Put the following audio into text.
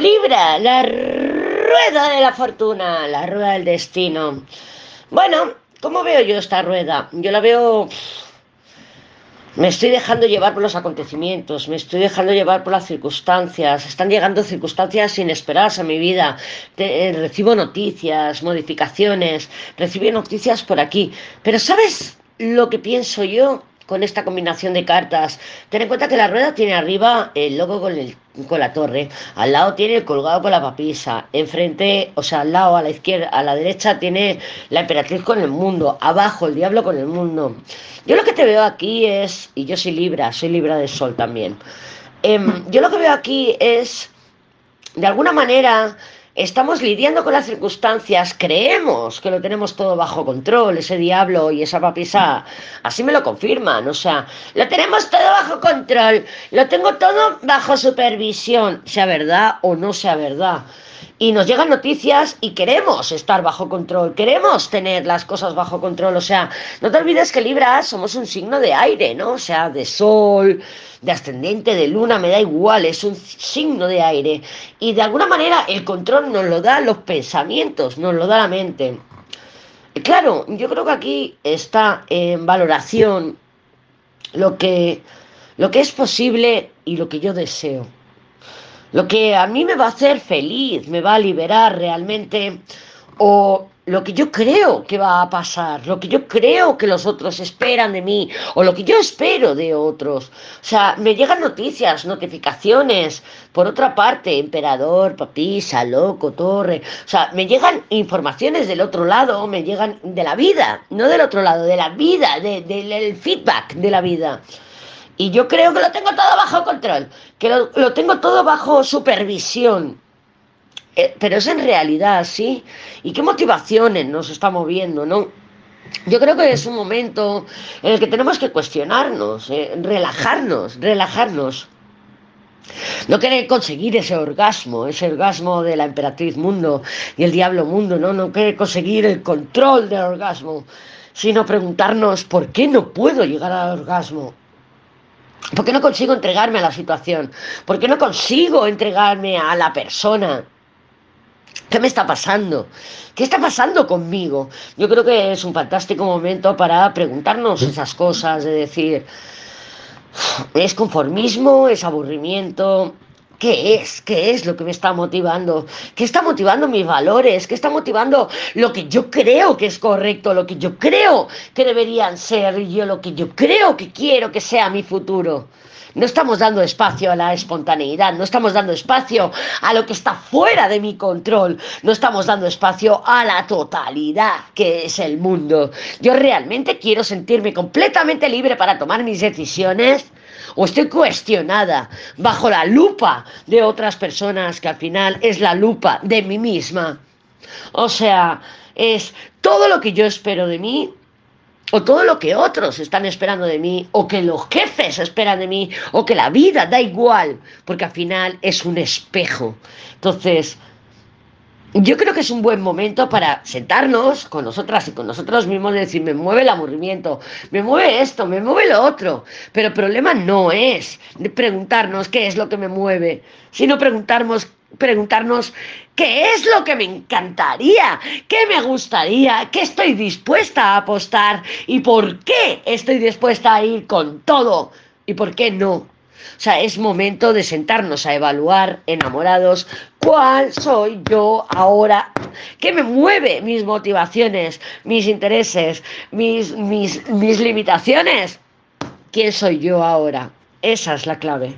Libra, la rueda de la fortuna, la rueda del destino. Bueno, ¿cómo veo yo esta rueda? Yo la veo... Me estoy dejando llevar por los acontecimientos, me estoy dejando llevar por las circunstancias, están llegando circunstancias inesperadas a mi vida, eh, recibo noticias, modificaciones, recibo noticias por aquí, pero ¿sabes lo que pienso yo? Con esta combinación de cartas. Ten en cuenta que la rueda tiene arriba el logo con, el, con la torre, al lado tiene el colgado con la papisa, enfrente, o sea, al lado, a la izquierda, a la derecha tiene la emperatriz con el mundo, abajo el diablo con el mundo. Yo lo que te veo aquí es, y yo soy Libra, soy Libra del Sol también, em, yo lo que veo aquí es, de alguna manera, estamos lidiando con las circunstancias, creemos que lo tenemos todo bajo control, ese diablo y esa papisa, así me lo confirman, o sea, lo tenemos todo bajo control, lo tengo todo bajo supervisión, sea verdad o no sea verdad y nos llegan noticias y queremos estar bajo control, queremos tener las cosas bajo control. O sea, no te olvides que Libra somos un signo de aire, ¿no? O sea, de sol, de ascendente, de luna, me da igual, es un signo de aire. Y de alguna manera el control nos lo da los pensamientos, nos lo da la mente. Claro, yo creo que aquí está en valoración lo que, lo que es posible y lo que yo deseo. Lo que a mí me va a hacer feliz, me va a liberar realmente, o lo que yo creo que va a pasar, lo que yo creo que los otros esperan de mí, o lo que yo espero de otros. O sea, me llegan noticias, notificaciones, por otra parte, emperador, papisa, loco, torre. O sea, me llegan informaciones del otro lado, me llegan de la vida, no del otro lado, de la vida, del feedback de la vida. Y yo creo que lo tengo todo bajo control, que lo, tengo todo bajo supervisión. Eh, pero es en realidad así. ¿Y qué motivaciones nos está moviendo, no? Yo creo que es un momento en el que tenemos que cuestionarnos, eh, relajarnos, relajarnos. No querer conseguir ese orgasmo, ese orgasmo de la emperatriz mundo y el diablo mundo, no, no querer conseguir el control del orgasmo, sino preguntarnos por qué no puedo llegar al orgasmo, ¿Por qué no consigo entregarme a la situación? ¿Por qué no consigo entregarme a la persona? ¿Qué me está pasando? ¿Qué está pasando conmigo? Yo creo que es un fantástico momento para preguntarnos esas cosas, de decir, ¿es conformismo? ¿Es aburrimiento? ¿Qué es? ¿Qué es lo que me está motivando? ¿Qué está motivando mis valores? ¿Qué está motivando lo que yo creo que es correcto? Lo que yo creo que deberían ser yo, lo que yo creo que quiero que sea mi futuro. No estamos dando espacio a la espontaneidad, no estamos dando espacio a lo que está fuera de mi control, no estamos dando espacio a la totalidad que es el mundo. Yo realmente quiero sentirme completamente libre para tomar mis decisiones o estoy cuestionada bajo la lupa de otras personas que al final es la lupa de mí misma. O sea, es todo lo que yo espero de mí o todo lo que otros están esperando de mí, o que los jefes esperan de mí, o que la vida da igual, porque al final es un espejo. Entonces, yo creo que es un buen momento para sentarnos con nosotras y con nosotros mismos y decir, me mueve el aburrimiento, me mueve esto, me mueve lo otro. Pero el problema no es preguntarnos qué es lo que me mueve, sino preguntarnos, preguntarnos qué es lo que me encantaría, qué me gustaría, qué estoy dispuesta a apostar y por qué estoy dispuesta a ir con todo y por qué no. O sea, es momento de sentarnos a evaluar, enamorados, cuál soy yo ahora, qué me mueve mis motivaciones, mis intereses, mis, mis, mis limitaciones. ¿Quién soy yo ahora? Esa es la clave.